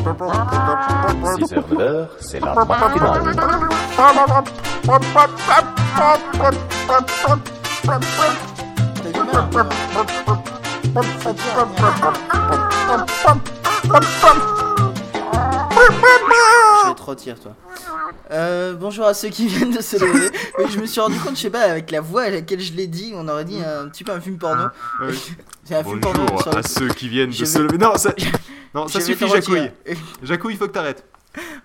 6h, 9h, c'est la matinale. Je vais te retirer toi. Euh, bonjour à ceux qui viennent de se lever. Oui, je me suis rendu compte, je sais pas, avec la voix à laquelle je l'ai dit, on aurait dit un petit peu un film porno. C'est un film porno. Bonjour le- à ceux qui viennent Je de se lever. Non, ça, non, ça suffit. Jacouille. Jacouille, il faut que t'arrêtes.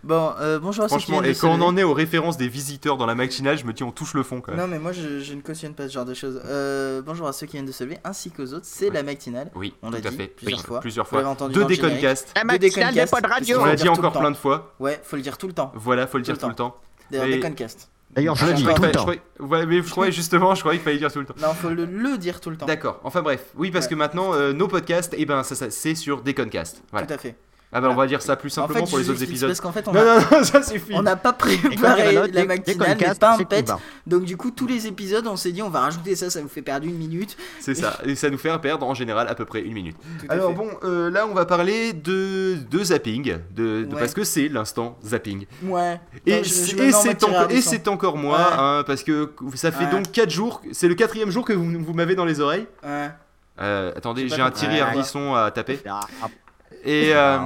Bon, euh, bonjour à ceux qui Franchement, et de quand on en est aux références des visiteurs dans la matinale, je me dis on touche le fond quand même. Non mais moi je, je ne cautionne pas ce genre de choses. Euh, bonjour à ceux qui viennent de se lever ainsi qu'aux autres, c'est la matinale. Oui, On l'a dit fait. plusieurs Oui, fois. Plusieurs fois. entendu générique. déconcast. La matinale n'est déconcast, pas de parce radio. On l'a le dit encore plein de fois. Ouais, faut le dire tout le temps. Voilà, faut le dire Tout tout le temps. D'ailleurs, Et- déconcast. D'ailleurs, je le dis tout le temps. ouais, mais je croyais justement, je croyais qu'il fallait dire tout le temps. Non, faut le, le dire tout le temps. D'accord. Enfin bref, oui parce Ouais. que maintenant euh, nos podcasts, et ben ça, ça, c'est sur Déconcast. Voilà. Tout à fait. Ah ben on va dire ça plus simplement en fait, pour les autres épisodes. Parce qu'en fait, on Non a- non non, ça suffit. on n'a pas préparé la la matinale, pète. Cuba. Donc du coup, tous les épisodes, on s'est dit, on va rajouter ça, ça nous fait perdre une minute. C'est ça. Et ça nous fait perdre en général à peu près une minute. Tout Alors bon, euh, là on va parler de, de zapping, de, de- Ouais. parce que c'est l'instant zapping. Ouais. Et c'est en encore, et Ardisson. c'est encore moi, Ouais. hein, parce que ça fait Ouais. donc 4 jours, c'est le quatrième jour que vous, vous m'avez dans les oreilles. Ouais. Euh, attendez, J'ai un. Thierry. Ardisson à taper. Et, euh,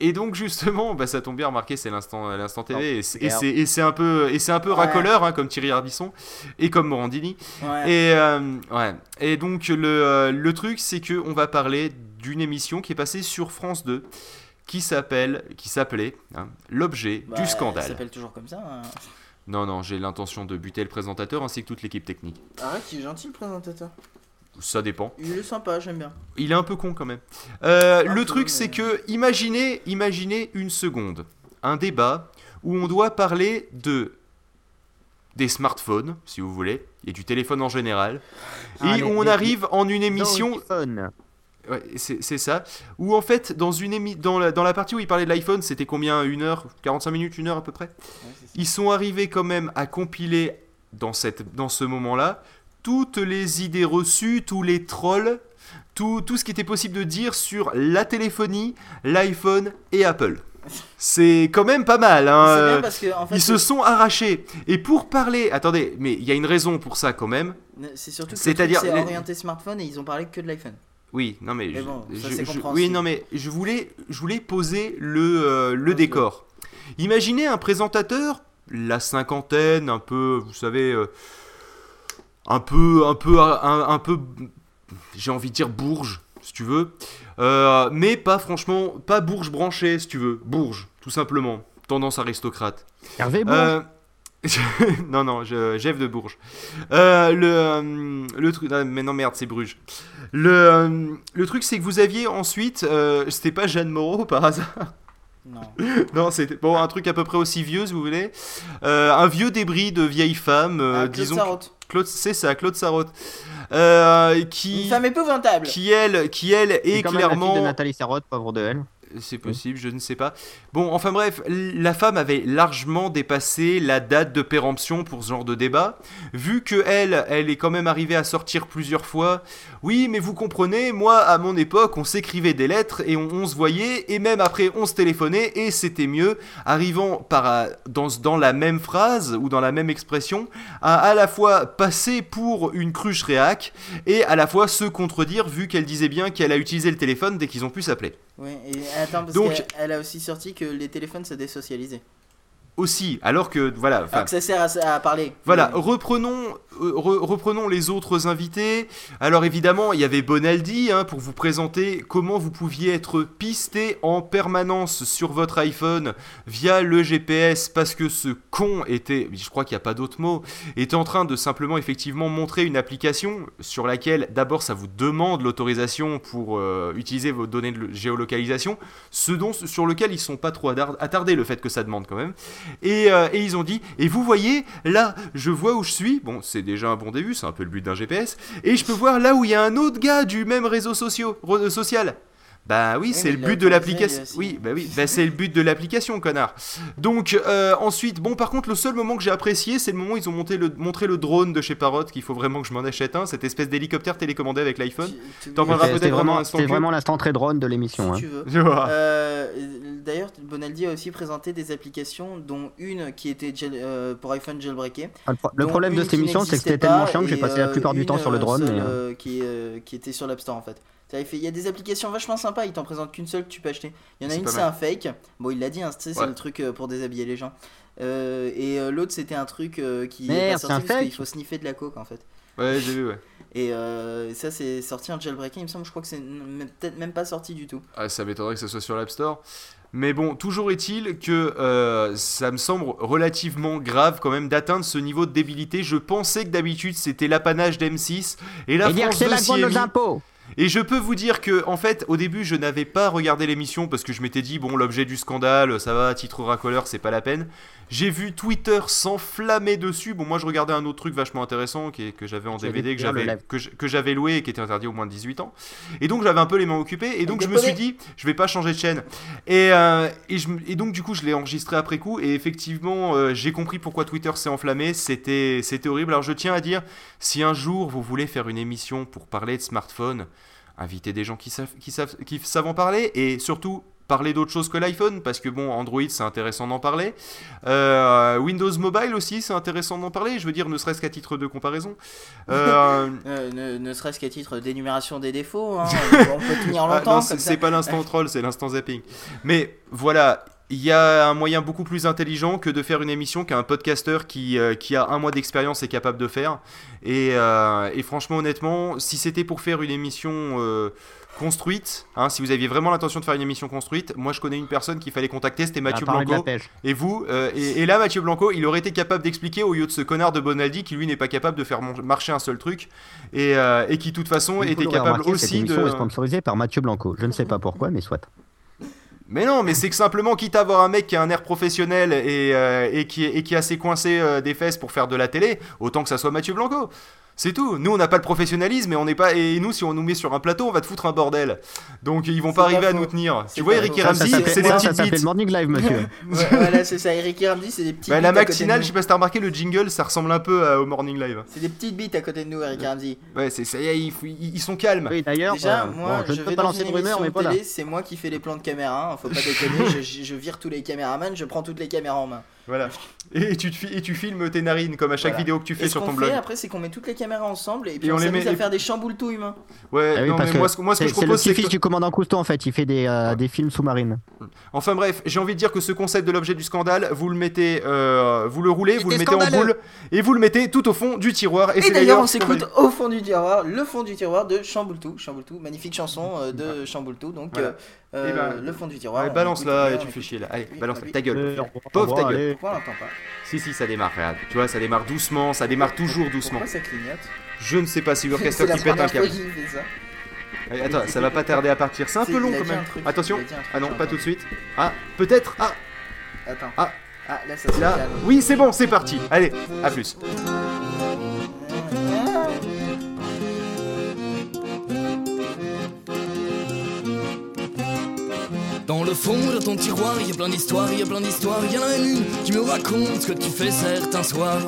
et donc justement, bah, ça tombe bien, remarquez, c'est l'instant, l'instant TV, et c'est- et c'est et c'est un peu, et c'est un peu Ouais. racoleur, hein, comme Thierry Ardisson et comme Morandini. Ouais. Et euh, ouais. Et donc le, euh, le truc, c'est que on va parler d'une émission qui est passée sur France 2, qui s'appelle, qui s'appelait hein, l'objet Bah, du Ça scandale. s'appelle toujours comme ça. hein. Non, non, j'ai l'intention de buter le présentateur ainsi que toute l'équipe technique. Arrête, il est gentil le présentateur. Ça dépend. Il est sympa, j'aime bien. Il est un peu con quand même. Euh, le truc, mais- c'est que imaginez, imaginez une seconde, un débat où on doit parler de des smartphones, si vous voulez, et du téléphone en général, Ah, et les- où on les- arrive en une émission. Ouais, c'est c'est ça. Ou en fait, dans, une émi- dans, la, dans la partie où il parlait de l'iPhone, c'était combien Une heure 45 minutes Une heure à peu près Ils sont arrivés quand même à compiler dans, cette, dans ce moment-là toutes les idées reçues, tous les trolls, tout, tout ce qui était possible de dire sur la téléphonie, l'iPhone et Apple. C'est quand même pas mal. Hein. C'est bien parce que en fait, Ils se sont arrachés. Et pour parler... Attendez, mais il y a une raison pour ça quand même. c'est surtout que C'est-à-dire- c'est les- orienté smartphone et ils ont parlé que de l'iPhone. Oui, non mais, Mais je, bon, ça, je- oui, non mais je voulais, je voulais poser le, euh, le décor. Imaginez un présentateur, la cinquantaine, un peu, vous savez, euh, un peu, un peu, un, un peu, j'ai envie de dire Bourges, si tu veux, Euh, mais pas franchement, pas Bourges branché, si tu veux, Bourges, tout simplement, tendance aristocrate. Hervé Bourges. Euh, non, non, je, Jeff de Bourges. Euh, le, le truc. ah, mais non, merde, c'est Bruges. Le, le truc, c'est que vous aviez ensuite. euh, C'était pas Jeanne Moreau par hasard? Non. Non, c'était bon, un truc à peu près aussi vieux, si vous voulez. Euh, un vieux débris de vieille femme, euh, Ah, disons. Sarraute. Claude, c'est ça, Claude Sarraute. Euh, qui, Une femme épouvantable. qui, elle, qui, elle, C'est est quand même la fille clairement. de Nathalie Sarraute, pauvre de elle. C'est possible, je ne sais pas. Bon, enfin bref, la femme avait largement dépassé la date de péremption pour ce genre de débat, vu que elle, elle est quand même arrivée à sortir plusieurs fois. Oui, mais vous comprenez, moi, à mon époque, on s'écrivait des lettres et on, on se voyait, et même après, on se téléphonait et c'était mieux, arrivant par dans, dans la même phrase ou dans la même expression à à la fois passer pour une cruche réac et à la fois se contredire, vu qu'elle disait bien qu'elle a utilisé le téléphone dès qu'ils ont pu s'appeler. Oui, et attends, parce Donc- qu'elle elle a aussi sorti que les téléphones se désocialisaient. aussi, alors que voilà, Alors que ça sert à, à parler. voilà, reprenons, re- reprenons les autres invités. Alors évidemment, il y avait Bonaldi hein, pour vous présenter comment vous pouviez être pisté en permanence sur votre iPhone via le GPS parce que ce con était, je crois qu'il n'y a pas d'autre mot, était en train de simplement effectivement montrer une application sur laquelle d'abord ça vous demande l'autorisation pour euh, utiliser vos données de géolocalisation, ce dont sur lequel ils sont pas trop attard- attardés le fait que ça demande quand même. Et, euh, et ils ont dit, et vous voyez, là, je vois où je suis. Bon, c'est déjà un bon début, c'est un peu le but d'un GPS. Et je peux voir là où il y a un autre gars du même réseau social. Bah oui, Oui, c'est le but de l'application. euh. Oui, bah oui, bah c'est le but de l'application, connard. Donc euh, ensuite, bon, par contre, le seul moment que j'ai apprécié, c'est le moment où ils ont monté le, montré le drone de chez Parrot, qu'il faut vraiment que je m'en achète un, cette espèce d'hélicoptère télécommandé avec l'iPhone. T'en parleras C'était peut-être vraiment Q. vraiment l'instant très drone de l'émission. si hein. tu veux. Euh, D'ailleurs, Bonaldi a aussi présenté des applications, dont une qui était gel- euh, pour iPhone jailbreaké. Ah, Le, pro- le dont problème de cette émission, c'est que c'était tellement chiant que j'ai passé la plupart du temps sur le drone. seule, mais, qui, qui était sur l'App Store en fait. Ça, Il fait- il y a des applications vachement sympas, il t'en présente qu'une seule que tu peux acheter. Il y en a une, c'est un fake. Bon, il l'a dit, hein, c'est Ouais. le truc euh, pour déshabiller les gens. Euh, et euh, l'autre, c'était un truc euh, qui est Merde, pas c'est sorti un parce qu'il faut sniffer de la coke en fait. Ouais, j'ai vu, ouais. Et euh, ça, c'est sorti en jailbreaké, il me semble, je crois que c'est peut-être même pas sorti du tout. Ah, ça m'étonnerait que ce soit sur l'App Store. Mais bon, toujours est-il que euh, ça me semble relativement grave quand même d'atteindre ce niveau de débilité. Je pensais que d'habitude c'était l'apanage d'M6 et la Et dire que France c'est 2 la est mis. impôts Et je peux vous dire que, en fait, au début, je n'avais pas regardé l'émission parce que je m'étais dit, bon, l'objet du scandale, ça va, titre racoleur, c'est pas la peine. J'ai vu Twitter s'enflammer dessus. Bon, moi, je regardais un autre truc vachement intéressant qui est- que j'avais en DVD, que j'avais que loué et qui était interdit au moins de 18 ans. Et donc, j'avais un peu les mains occupées. Et donc, je me suis dit, je vais pas changer de chaîne. Et, euh, et, je me- et donc, du coup, je l'ai enregistré après coup. Et effectivement, euh, j'ai compris pourquoi Twitter s'est enflammé. C'était c'était horrible. Alors, je tiens à dire, si un jour vous voulez faire une émission pour parler de smartphone, invitez des gens qui savent, qui savent, qui savent en parler et surtout parler d'autre chose que l'iPhone parce que bon Android c'est intéressant d'en parler. Euh, Windows Mobile aussi c'est intéressant d'en parler je veux dire ne serait-ce qu'à titre de comparaison. Euh, Euh, ne ne serait-ce qu'à titre d'énumération des défauts, hein, on peut tenir ah, longtemps c'est pas l'instant troll c'est l'instant zapping. Mais voilà il y a un moyen beaucoup plus intelligent que de faire une émission qu'un podcasteur qui, euh, qui a un mois d'expérience est capable de faire. Et, euh, et franchement, honnêtement, si c'était pour faire une émission euh, construite, hein, si vous aviez vraiment l'intention de faire une émission construite, moi je connais une personne qu'il fallait contacter, c'était Mathieu Blanco. Et vous, et, et là, Mathieu Blanco, il aurait été capable d'expliquer au lieu de ce connard de Bonaldi qui lui n'est pas capable de faire marcher un seul truc et, et qui, de toute façon, était capable remarqué, cette aussi émission de. est sponsorisée par Mathieu Blanco. Je ne sais pas pourquoi, mais soit. Mais non, mais c'est que simplement, quitte à avoir un mec qui a un air professionnel et, euh, qui a assez coincé euh, des fesses pour faire de la télé, autant que ça soit Mathieu Blanco. C'est tout. Nous, on n'a pas le professionnalisme et on n'est pas. Et nous, si on nous met sur un plateau, on va te foutre un bordel. Donc, ils vont pas arriver pas à nous tenir. Tu vois, pas Eric et Ramsey, c'est des ça, ça petites s'appelle bites. Morning Live, monsieur. Ouais, voilà, c'est ça, Eric et Ramsey, c'est des petits Bah, la matinale, je sais pas si t'as remarqué, le jingle, ça ressemble un peu à- au Morning Live. C'est des petites bites à côté de nous, Eric et Ramsey. Ouais, c'est ça ils, sont calmes. Oui, d'ailleurs, Déjà, euh, moi, bon, je je, ne peux vais pas dans lancer une de rumeur, mais télé, c'est moi qui fais les plans de caméra, hein, faut pas déconner, je vire tous les caméramans, je prends toutes les caméras en main. Voilà. Et tu, te fi- et tu filmes tes narines comme à chaque Voilà. vidéo que tu Et fais ce sur ton fait blog. après, c'est qu'on met toutes les caméras ensemble et puis Et on, on les s'amuse met- à et- faire des chamboule-tout humains. Ouais, Ah oui, non, parce mais que moi, ce, moi, ce que c'est je c'est le propose, c'est petit-fils que- du commandant Cousteau, en fait. Il fait des, euh, des films sous-marines. Enfin bref, j'ai envie de dire que ce concept de l'objet du scandale, vous le mettez, euh, vous le roulez, vous le mettez en boule et vous le mettez tout au fond du tiroir. Et, d'ailleurs, on s'écoute au fond du tiroir, le fond du tiroir de Chamboultou. Chamboultou, magnifique chanson euh, de Chamboultou. Donc, Voilà. Euh, ben, le fond du tiroir. On balance écoute, là et tu fais chier là. Allez, Oui, balance oui. ta gueule. Pauvre ta gueule. allez. Pourquoi on l'entend pas Si, si, ça démarre, regarde. Tu vois, ça démarre doucement, ça démarre toujours doucement. Pourquoi ça clignote Je ne sais pas, c'est la qui pète un câble. Allez, attends, ça va pas tarder à partir. C'est un peu long quand même. truc, Attention. Ah non, pas tout de suite. Ah, peut-être. Ah, Attends. Ah. Ah, là, ça se là. Oui, c'est bon, c'est parti. Allez, à plus. Fond de ton tiroir, y a plein d'histoires, y a plein d'histoires. Y en a une qui me raconte ce que tu fais certains soirs.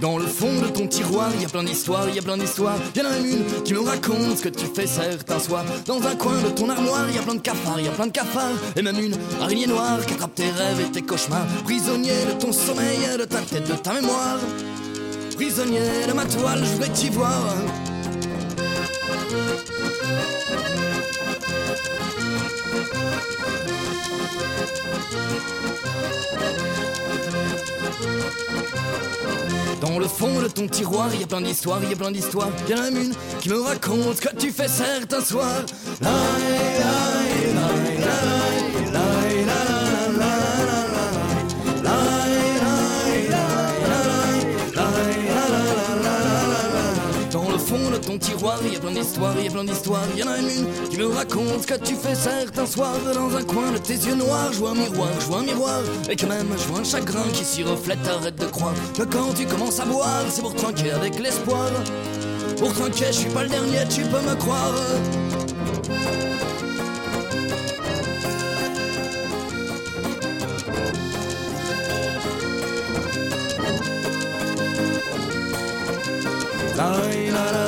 Dans le fond de ton tiroir, il y a plein d'histoires, il y a plein d'histoires. Y en a une qui me raconte ce que tu fais certains soirs. Dans un coin de ton armoire, il y a plein de cafards, il y a plein de cafards. Et même une araignée noire qui attrape tes rêves et tes cauchemars. Prisonnier de ton sommeil, de ta tête, de ta mémoire. Prisonnier de ma toile, je voudrais t'y voir. Dans le fond de ton tiroir, y a plein d'histoires, y a plein d'histoires. Y en a une qui me raconte ce que tu fais certains soirs. La, il y a plein d'histoires, y a plein d'histoires. Y en a une qui me raconte ce que tu fais certains soirs. Dans un coin de tes yeux noirs, je vois un miroir, je vois un miroir. Et que même, je vois un chagrin qui s'y reflète. Arrête de croire que quand tu commences à boire, c'est pour tranquille avec l'espoir. Pour t'inquiète, je suis pas le dernier, tu peux me croire. La,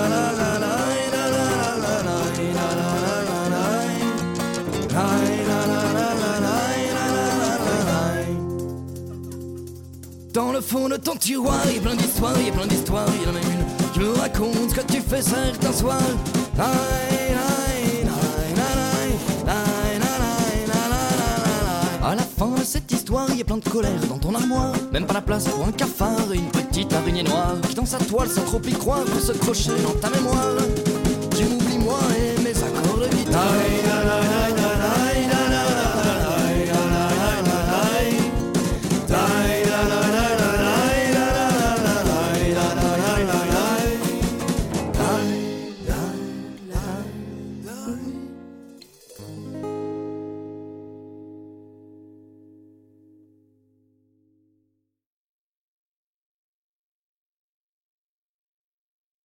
le fond de ton tiroir, il y a plein d'histoires, il y a plein d'histoires, il y en a même une. Je me raconte ce que tu fais certains soirs. À la fin de cette histoire, il y a plein de colère dans ton armoire. Même pas la place pour un cafard et une petite araignée noire qui dans sa toile sans trop y croire pour se crocher dans ta mémoire. Tu m'oublies moi et mes accords de guitare.